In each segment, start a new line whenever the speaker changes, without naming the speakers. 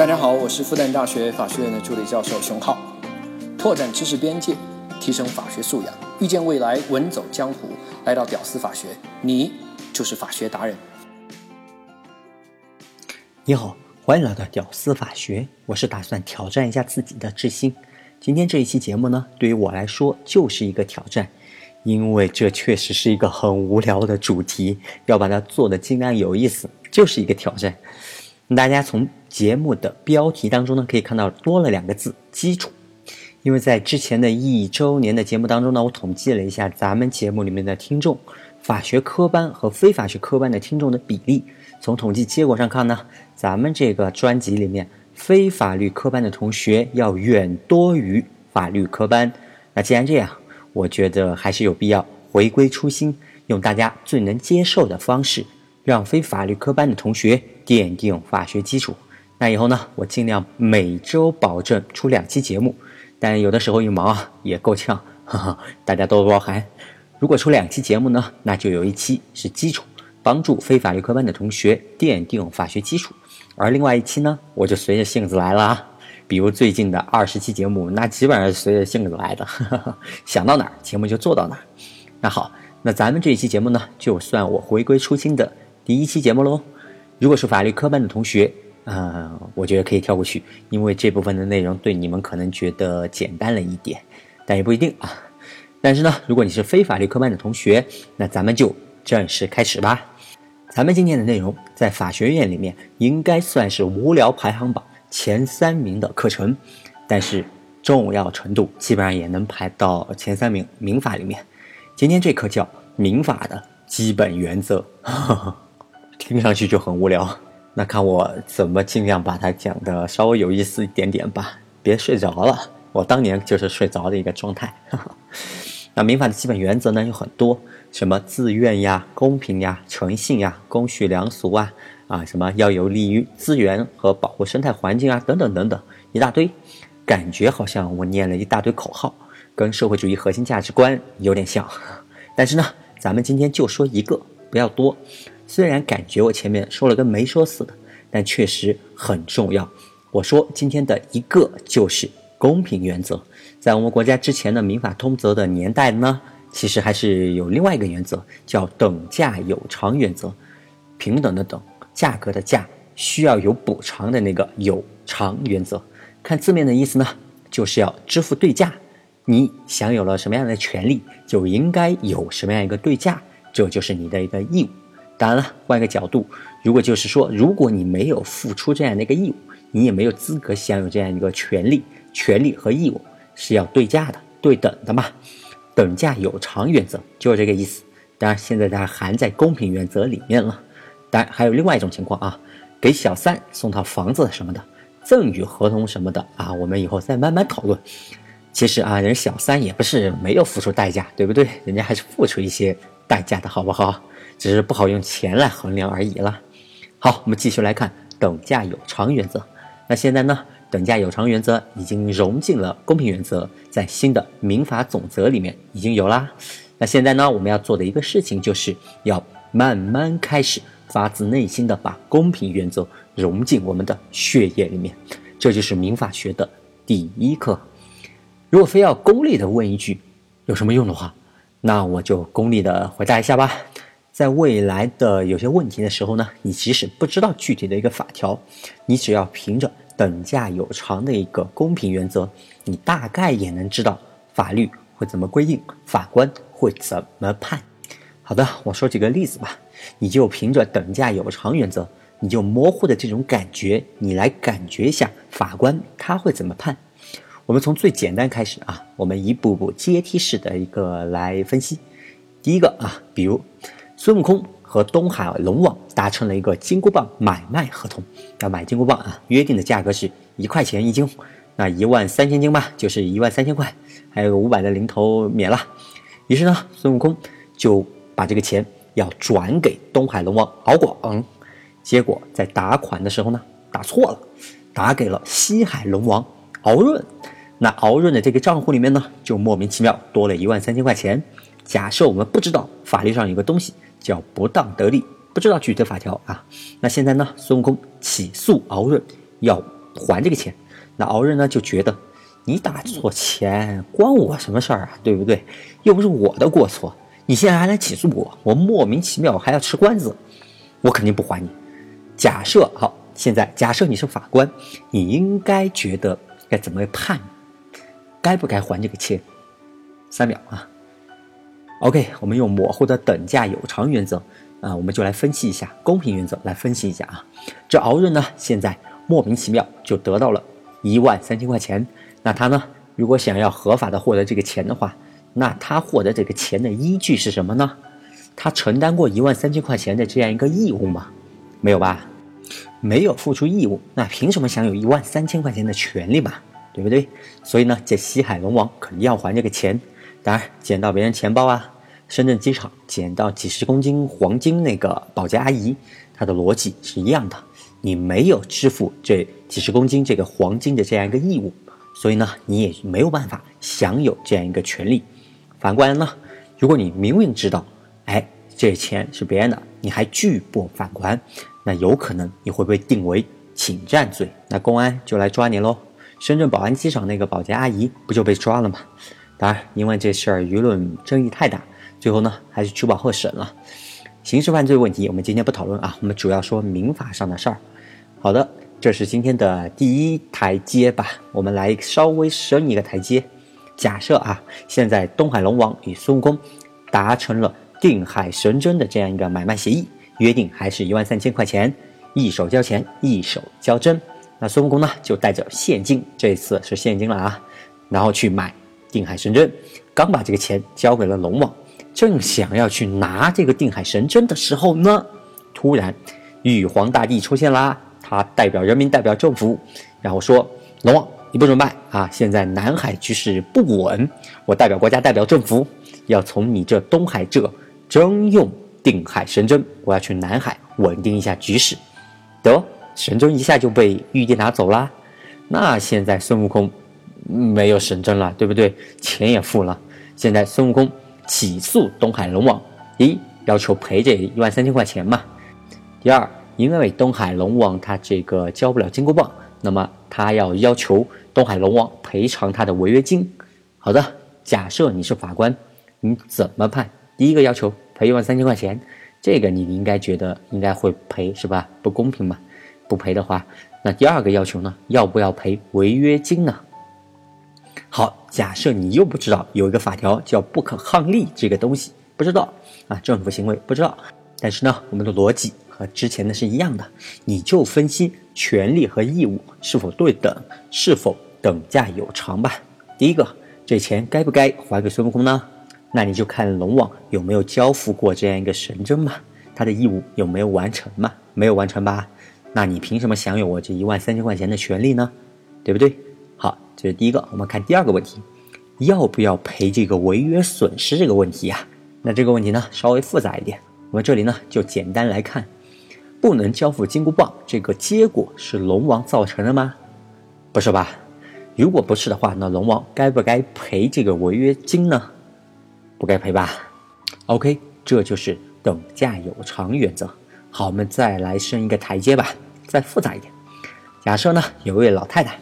大家好，我是复旦大学法学院的助理教授熊浩，拓展知识边界，提升法学素养，遇见未来，稳走江湖。来到屌丝法学，你就是法学达人。
你好，欢迎来到屌丝法学，我是打算挑战一下自己的志心。今天这一期节目呢，对于我来说就是一个挑战，因为这确实是一个很无聊的主题，要把它做的尽量有意思，就是一个挑战。大家从节目的标题当中呢，可以看到多了两个字“基础”。因为在之前的一周年的节目当中呢，我统计了一下咱们节目里面的听众，法学科班和非法学科班的听众的比例。从统计结果上看呢，咱们这个专辑里面非法律科班的同学要远多于法律科班。那既然这样，我觉得还是有必要回归初心，用大家最能接受的方式。让非法律科班的同学奠定法学基础。那以后呢，我尽量每周保证出两期节目，但有的时候一忙啊，也够呛，哈哈，大家多多包涵。如果出两期节目呢，那就有一期是基础，帮助非法律科班的同学奠定法学基础；而另外一期呢，我就随着性子来了啊。比如最近的二十期节目，那基本上是随着性子来的，想到哪儿节目就做到哪儿。那好，那咱们这一期节目呢，就算我回归初心的。第一期节目喽，如果是法律科班的同学，呃，我觉得可以跳过去，因为这部分的内容对你们可能觉得简单了一点，但也不一定啊。但是呢，如果你是非法律科班的同学，那咱们就正式开始吧。咱们今天的内容在法学院里面应该算是无聊排行榜前三名的课程，但是重要程度基本上也能排到前三名。民法里面，今天这课叫民法的基本原则。听上去就很无聊，那看我怎么尽量把它讲的稍微有意思一点点吧，别睡着了。我当年就是睡着的一个状态。那民法的基本原则呢有很多，什么自愿呀、公平呀、诚信呀、公序良俗啊，啊什么要有利于资源和保护生态环境啊，等等等等，一大堆。感觉好像我念了一大堆口号，跟社会主义核心价值观有点像。但是呢，咱们今天就说一个，不要多。虽然感觉我前面说了跟没说似的，但确实很重要。我说今天的一个就是公平原则。在我们国家之前的民法通则的年代呢，其实还是有另外一个原则，叫等价有偿原则。平等的等，价格的价，需要有补偿的那个有偿原则。看字面的意思呢，就是要支付对价。你享有了什么样的权利，就应该有什么样一个对价，这就是你的一个义务。当然了，换一个角度，如果就是说，如果你没有付出这样的一个义务，你也没有资格享有这样一个权利。权利和义务是要对价的、对等的嘛？等价有偿原则就是这个意思。当然，现在它含在公平原则里面了。当然，还有另外一种情况啊，给小三送套房子什么的，赠与合同什么的啊，我们以后再慢慢讨论。其实啊，人小三也不是没有付出代价，对不对？人家还是付出一些代价的，好不好？只是不好用钱来衡量而已了。好，我们继续来看等价有偿原则。那现在呢，等价有偿原则已经融进了公平原则，在新的民法总则里面已经有啦。那现在呢，我们要做的一个事情，就是要慢慢开始发自内心的把公平原则融进我们的血液里面。这就是民法学的第一课。如果非要功利的问一句，有什么用的话，那我就功利的回答一下吧。在未来的有些问题的时候呢，你即使不知道具体的一个法条，你只要凭着等价有偿的一个公平原则，你大概也能知道法律会怎么规定，法官会怎么判。好的，我说几个例子吧，你就凭着等价有偿原则，你就模糊的这种感觉，你来感觉一下法官他会怎么判。我们从最简单开始啊，我们一步步阶梯式的一个来分析。第一个啊，比如。孙悟空和东海龙王达成了一个金箍棒买卖合同，要买金箍棒啊，约定的价格是一块钱一斤，那一万三千斤吧，就是一万三千块，还有五百的零头免了。于是呢，孙悟空就把这个钱要转给东海龙王敖广，结果在打款的时候呢，打错了，打给了西海龙王敖润，那敖润的这个账户里面呢，就莫名其妙多了一万三千块钱。假设我们不知道法律上有个东西。叫不当得利，不知道具体的法条啊。那现在呢？孙悟空起诉敖润，要还这个钱。那敖润呢就觉得，你打错钱关我什么事儿啊？对不对？又不是我的过错，你现在还来起诉我，我莫名其妙还要吃官司，我肯定不还你。假设好，现在假设你是法官，你应该觉得该怎么判？该不该还这个钱？三秒啊。OK，我们用模糊的等价有偿原则啊，我们就来分析一下公平原则，来分析一下啊。这敖润呢，现在莫名其妙就得到了一万三千块钱，那他呢，如果想要合法的获得这个钱的话，那他获得这个钱的依据是什么呢？他承担过一万三千块钱的这样一个义务吗？没有吧？没有付出义务，那凭什么享有一万三千块钱的权利嘛？对不对？所以呢，这西海龙王肯定要还这个钱。当然，捡到别人钱包啊，深圳机场捡到几十公斤黄金那个保洁阿姨，她的逻辑是一样的。你没有支付这几十公斤这个黄金的这样一个义务，所以呢，你也没有办法享有这样一个权利。反过来呢，如果你明明知道，哎，这钱是别人的，你还拒不返还，那有可能你会被定为侵占罪，那公安就来抓你喽。深圳宝安机场那个保洁阿姨不就被抓了吗？当然，因为这事儿舆论争议太大，最后呢还是取保候审了。刑事犯罪问题我们今天不讨论啊，我们主要说民法上的事儿。好的，这是今天的第一台阶吧，我们来稍微升一个台阶。假设啊，现在东海龙王与孙悟空达成了定海神针的这样一个买卖协议，约定还是一万三千块钱，一手交钱一手交针。那孙悟空呢就带着现金，这次是现金了啊，然后去买。定海神针，刚把这个钱交给了龙王，正想要去拿这个定海神针的时候呢，突然玉皇大帝出现啦，他代表人民，代表政府，然后说：“龙王，你不准卖啊！现在南海局势不稳，我代表国家，代表政府，要从你这东海这征用定海神针，我要去南海稳定一下局势。”得，神针一下就被玉帝拿走啦。那现在孙悟空。没有神针了，对不对？钱也付了，现在孙悟空起诉东海龙王，一要求赔这一万三千块钱嘛。第二，因为东海龙王他这个交不了金箍棒，那么他要要求东海龙王赔偿他的违约金。好的，假设你是法官，你怎么判？第一个要求赔一万三千块钱，这个你应该觉得应该会赔是吧？不公平嘛？不赔的话，那第二个要求呢？要不要赔违约金呢？好，假设你又不知道有一个法条叫不可抗力这个东西，不知道啊，政府行为不知道。但是呢，我们的逻辑和之前的是一样的，你就分析权利和义务是否对等，是否等价有偿吧。第一个，这钱该不该还给孙悟空呢？那你就看龙王有没有交付过这样一个神针嘛，他的义务有没有完成嘛？没有完成吧？那你凭什么享有我这一万三千块钱的权利呢？对不对？这是第一个。我们看第二个问题，要不要赔这个违约损失这个问题呀？那这个问题呢稍微复杂一点。我们这里呢就简单来看，不能交付金箍棒这个结果是龙王造成的吗？不是吧？如果不是的话，那龙王该不该赔这个违约金呢？不该赔吧？OK，这就是等价有偿原则。好，我们再来升一个台阶吧，再复杂一点。假设呢有位老太太。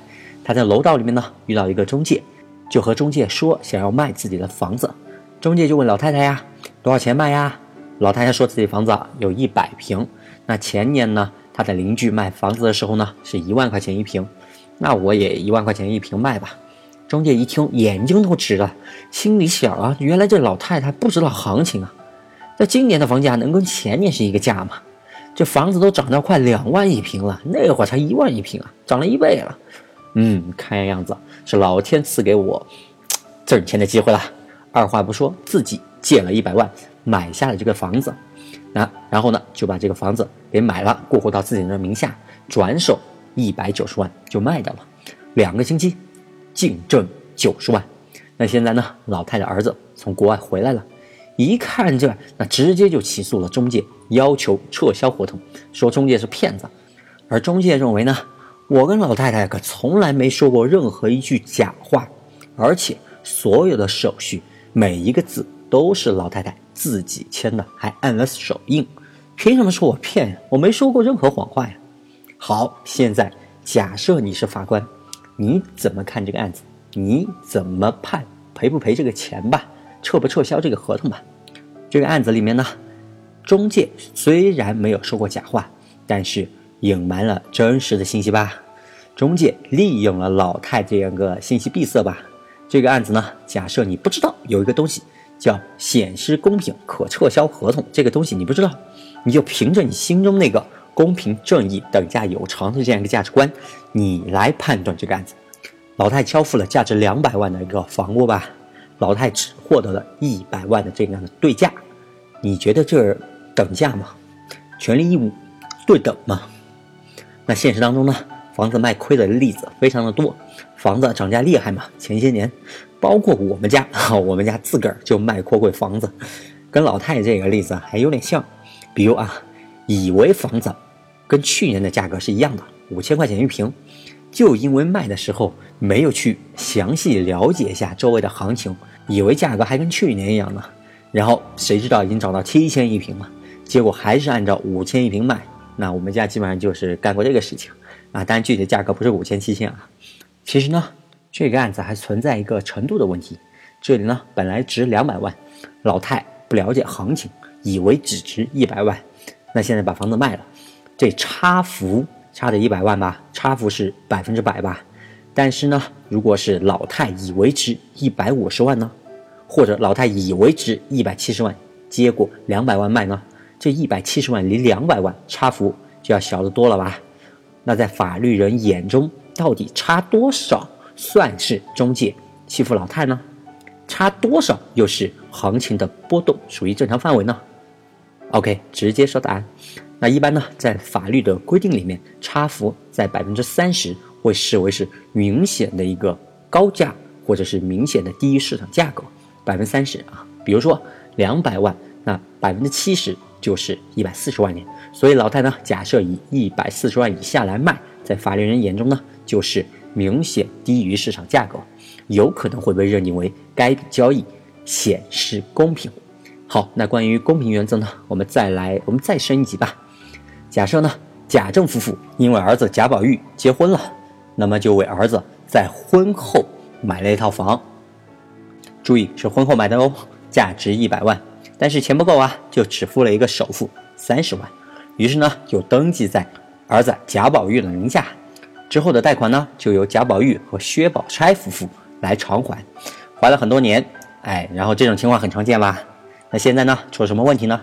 他在楼道里面呢，遇到一个中介，就和中介说想要卖自己的房子。中介就问老太太呀，多少钱卖呀？老太太说自己房子有一百平。那前年呢，他的邻居卖房子的时候呢，是一万块钱一平。那我也一万块钱一平卖吧。中介一听，眼睛都直了，心里想啊，原来这老太太不知道行情啊。这今年的房价能跟前年是一个价吗？这房子都涨到快两万一平了，那会儿才一万一平啊，涨了一倍了。嗯，看样子是老天赐给我挣钱的机会了。二话不说，自己借了一百万买下了这个房子，那然后呢，就把这个房子给买了，过户到自己的名下，转手一百九十万就卖掉了。两个星期净挣九十万。那现在呢，老太太儿子从国外回来了，一看这，那直接就起诉了中介，要求撤销合同，说中介是骗子。而中介认为呢？我跟老太太可从来没说过任何一句假话，而且所有的手续每一个字都是老太太自己签的，还按了手印。凭什么说我骗呀？我没说过任何谎话呀。好，现在假设你是法官，你怎么看这个案子？你怎么判赔不赔这个钱吧？撤不撤销这个合同吧？这个案子里面呢，中介虽然没有说过假话，但是隐瞒了真实的信息吧？中介利用了老太这样个信息闭塞吧？这个案子呢，假设你不知道有一个东西叫显失公平可撤销合同，这个东西你不知道，你就凭着你心中那个。公平正义、等价有偿的这样一个价值观，你来判断这个案子。老太交付了价值两百万的一个房屋吧，老太只获得了一百万的这样的对价，你觉得这等价吗？权利义务对等吗？那现实当中呢，房子卖亏的例子非常的多，房子涨价厉害嘛？前些年，包括我们家，我们家自个儿就卖过贵房子，跟老太这个例子还有点像。比如啊，以为房子。跟去年的价格是一样的，五千块钱一平，就因为卖的时候没有去详细了解一下周围的行情，以为价格还跟去年一样呢，然后谁知道已经涨到七千一平了，结果还是按照五千一平卖。那我们家基本上就是干过这个事情啊，当然具体的价格不是五千七千啊。其实呢，这个案子还存在一个程度的问题，这里呢本来值两百万，老太不了解行情，以为只值一百万，那现在把房子卖了。这差幅差的一百万吧，差幅是百分之百吧。但是呢，如果是老太以为值一百五十万呢，或者老太以为值一百七十万，结果两百万卖呢，这一百七十万离两百万差幅就要小得多了吧？那在法律人眼中，到底差多少算是中介欺负老太呢？差多少又是行情的波动属于正常范围呢？OK，直接说答案。那一般呢，在法律的规定里面，差幅在百分之三十会视为是明显的一个高价，或者是明显的低于市场价格。百分之三十啊，比如说两百万，那百分之七十就是一百四十万年。所以老太呢，假设以一百四十万以下来卖，在法律人眼中呢，就是明显低于市场价格，有可能会被认定为该笔交易显示公平。好，那关于公平原则呢，我们再来，我们再升一级吧。假设呢，贾政夫妇因为儿子贾宝玉结婚了，那么就为儿子在婚后买了一套房。注意是婚后买的哦，价值一百万，但是钱不够啊，就只付了一个首付三十万，于是呢就登记在儿子贾宝玉的名下，之后的贷款呢就由贾宝玉和薛宝钗夫妇来偿还，还了很多年，哎，然后这种情况很常见吧？那现在呢出了什么问题呢？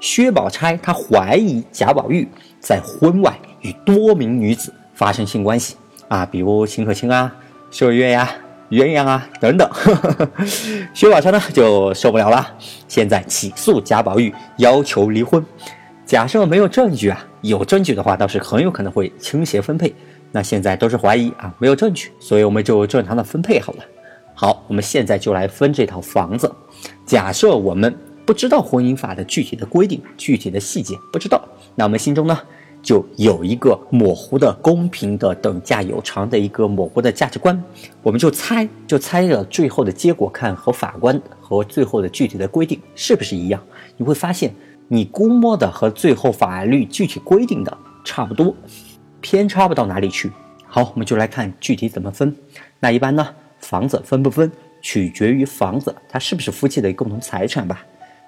薛宝钗她怀疑贾宝玉在婚外与多名女子发生性关系啊，比如秦可卿啊、秀月呀、鸳鸯啊等等。薛宝钗呢就受不了了，现在起诉贾宝玉，要求离婚。假设没有证据啊，有证据的话倒是很有可能会倾斜分配。那现在都是怀疑啊，没有证据，所以我们就正常的分配好了。好，我们现在就来分这套房子。假设我们。不知道婚姻法的具体的规定、具体的细节，不知道，那我们心中呢就有一个模糊的、公平的、等价有偿的一个模糊的价值观，我们就猜，就猜着最后的结果，看和法官和最后的具体的规定是不是一样。你会发现，你估摸的和最后法律具体规定的差不多，偏差不到哪里去。好，我们就来看具体怎么分。那一般呢，房子分不分，取决于房子它是不是夫妻的共同财产吧。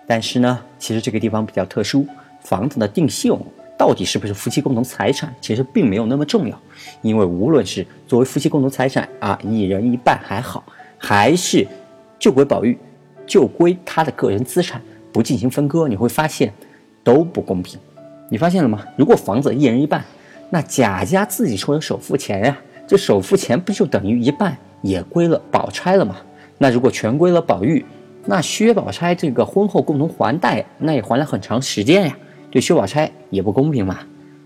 但是呢，其实这个地方比较特殊，房子的定性到底是不是夫妻共同财产，其实并没有那么重要，因为无论是作为夫妻共同财产啊，一人一半还好，还是就归宝玉，就归他的个人资产，不进行分割，你会发现都不公平。你发现了吗？如果房子一人一半，那贾家自己出的首付钱呀，这首付钱不就等于一半也归了宝钗了吗？那如果全归了宝玉？那薛宝钗这个婚后共同还贷，那也还了很长时间呀，对薛宝钗也不公平嘛。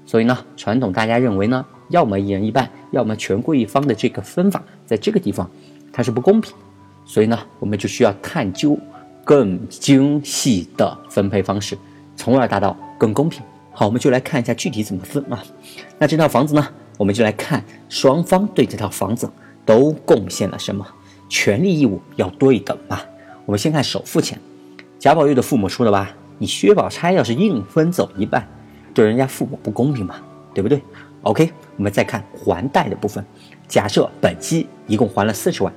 所以呢，传统大家认为呢，要么一人一半，要么权归一方的这个分法，在这个地方它是不公平。所以呢，我们就需要探究更精细的分配方式，从而达到更公平。好，我们就来看一下具体怎么分啊。那这套房子呢，我们就来看双方对这套房子都贡献了什么，权利义务要对等嘛。我们先看首付钱，贾宝玉的父母出了吧？你薛宝钗要是硬分走一半，对人家父母不公平嘛，对不对？OK，我们再看还贷的部分，假设本期一共还了四十万，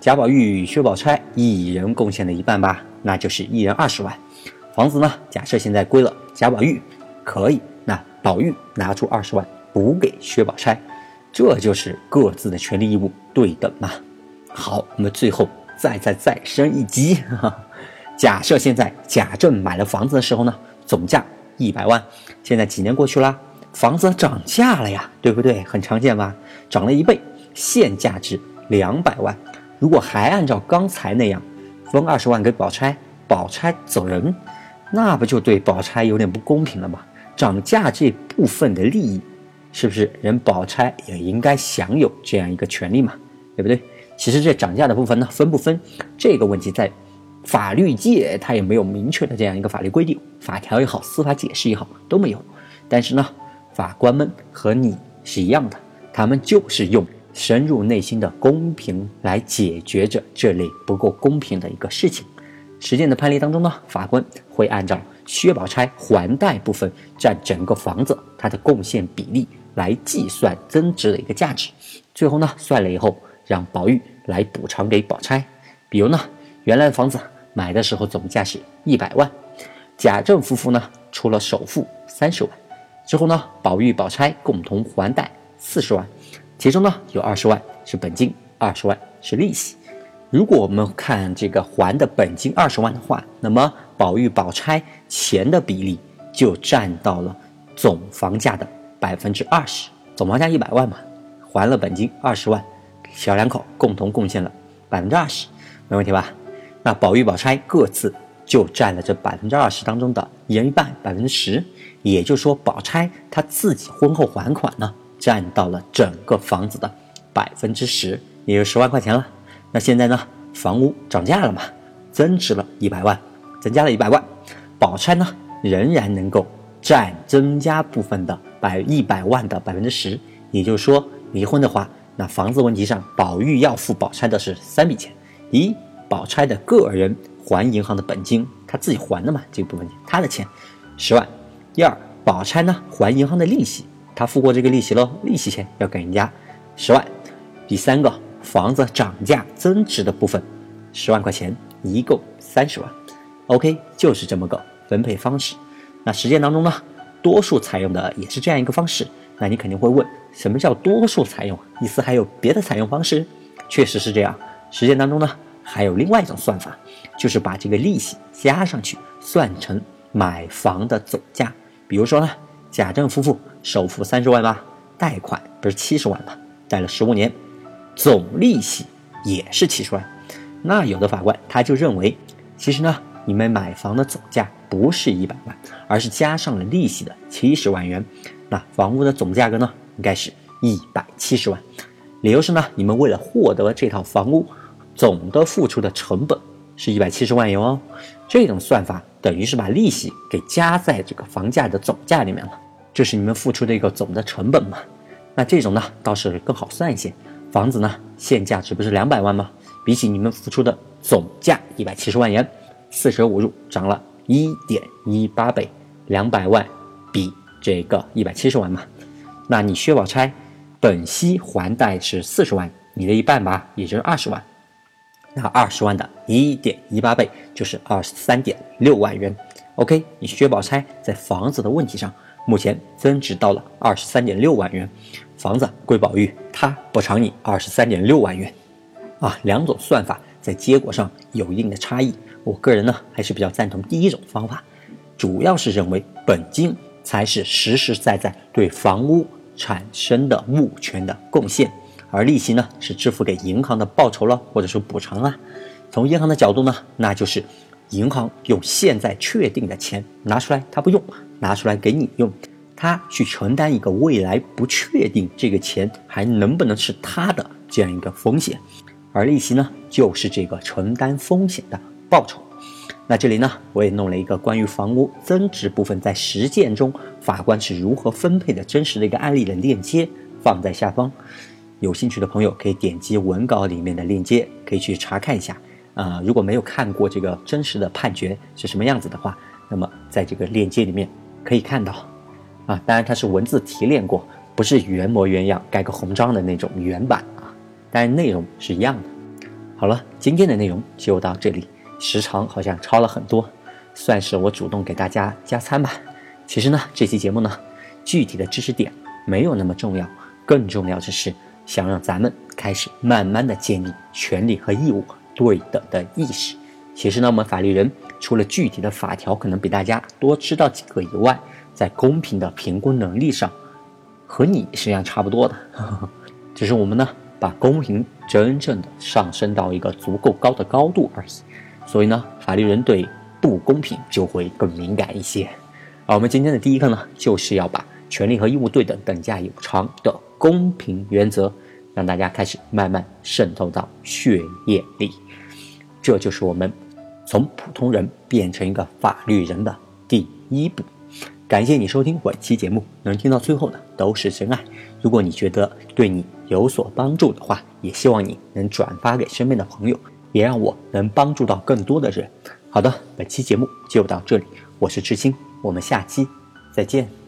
贾宝玉与、薛宝钗一人贡献了一半吧，那就是一人二十万。房子呢，假设现在归了贾宝玉，可以，那宝玉拿出二十万补给薛宝钗，这就是各自的权利义务对等嘛。好，我们最后再再再升一级，哈哈假设现在贾政买了房子的时候呢，总价一百万，现在几年过去了？房子涨价了呀，对不对？很常见吧？涨了一倍，现价值两百万。如果还按照刚才那样分二十万给宝钗，宝钗走人，那不就对宝钗有点不公平了吗？涨价这部分的利益，是不是人宝钗也应该享有这样一个权利嘛？对不对？其实这涨价的部分呢，分不分这个问题，在法律界它也没有明确的这样一个法律规定，法条也好，司法解释也好都没有。但是呢。法官们和你是一样的，他们就是用深入内心的公平来解决着这类不够公平的一个事情。实践的判例当中呢，法官会按照薛宝钗还贷部分占整个房子它的贡献比例来计算增值的一个价值。最后呢，算了以后让宝玉来补偿给宝钗。比如呢，原来的房子买的时候总价是一百万，贾政夫妇呢出了首付三十万。之后呢，宝玉、宝钗共同还贷四十万，其中呢有二十万是本金，二十万是利息。如果我们看这个还的本金二十万的话，那么宝玉、宝钗钱的比例就占到了总房价的百分之二十。总房价一百万嘛，还了本金二十万，小两口共同贡献了百分之二十，没问题吧？那宝玉、宝钗各自就占了这百分之二十当中的一人一半，百分之十。也就是说，宝钗她自己婚后还款呢，占到了整个房子的百分之十，也就十万块钱了。那现在呢，房屋涨价了嘛，增值了一百万，增加了一百万，宝钗呢仍然能够占增加部分的百一百万的百分之十。也就是说，离婚的话，那房子问题上，宝玉要付宝钗的是三笔钱：一，宝钗的个人还银行的本金，他自己还的嘛，这部分他的钱，十万。第二，宝钗呢还银行的利息，他付过这个利息喽，利息钱要给人家十万。第三个，房子涨价增值的部分，十万块钱，一共三十万。OK，就是这么个分配方式。那实践当中呢，多数采用的也是这样一个方式。那你肯定会问，什么叫多数采用？意思还有别的采用方式？确实是这样。实践当中呢，还有另外一种算法，就是把这个利息加上去，算成买房的总价。比如说呢，贾政夫妇首付三十万吧，贷款不是七十万吗？贷了十五年，总利息也是七十万。那有的法官他就认为，其实呢，你们买房的总价不是一百万，而是加上了利息的七十万元。那房屋的总价格呢，应该是一百七十万。理由是呢，你们为了获得这套房屋，总的付出的成本是一百七十万元哦。这种算法。等于是把利息给加在这个房价的总价里面了，这是你们付出的一个总的成本嘛？那这种呢倒是更好算一些。房子呢现价值不是两百万吗？比起你们付出的总价一百七十万元，四舍五入涨了一点一八倍，两百万比这个一百七十万嘛。那你薛宝钗本息还贷是四十万，你的一半吧，也就是二十万。那二十万的一点一八倍就是二十三点六万元。OK，你薛宝钗在房子的问题上，目前增值到了二十三点六万元，房子归宝玉，他补偿你二十三点六万元。啊，两种算法在结果上有一定的差异。我个人呢还是比较赞同第一种方法，主要是认为本金才是实实在在对房屋产生的物权的贡献。而利息呢，是支付给银行的报酬了，或者说补偿啊。从银行的角度呢，那就是银行用现在确定的钱拿出来，他不用，拿出来给你用，他去承担一个未来不确定这个钱还能不能是他的这样一个风险。而利息呢，就是这个承担风险的报酬。那这里呢，我也弄了一个关于房屋增值部分在实践中法官是如何分配的真实的一个案例的链接，放在下方。有兴趣的朋友可以点击文稿里面的链接，可以去查看一下。啊，如果没有看过这个真实的判决是什么样子的话，那么在这个链接里面可以看到。啊，当然它是文字提炼过，不是原模原样盖个红章的那种原版啊，但内容是一样的。好了，今天的内容就到这里，时长好像超了很多，算是我主动给大家加餐吧。其实呢，这期节目呢，具体的知识点没有那么重要，更重要的是想让咱们开始慢慢的建立权利和义务对等的意识。其实呢，我们法律人除了具体的法条可能比大家多知道几个以外，在公平的评估能力上，和你实际上差不多的，只是我们呢把公平真正的上升到一个足够高的高度而已。所以呢，法律人对不公平就会更敏感一些。而我们今天的第一课呢，就是要把权利和义务对等、等价有偿的公平原则，让大家开始慢慢渗透到血液里。这就是我们从普通人变成一个法律人的第一步。感谢你收听本期节目，能听到最后的都是真爱。如果你觉得对你有所帮助的话，也希望你能转发给身边的朋友，也让我能帮助到更多的人。好的，本期节目就到这里，我是知青，我们下期再见。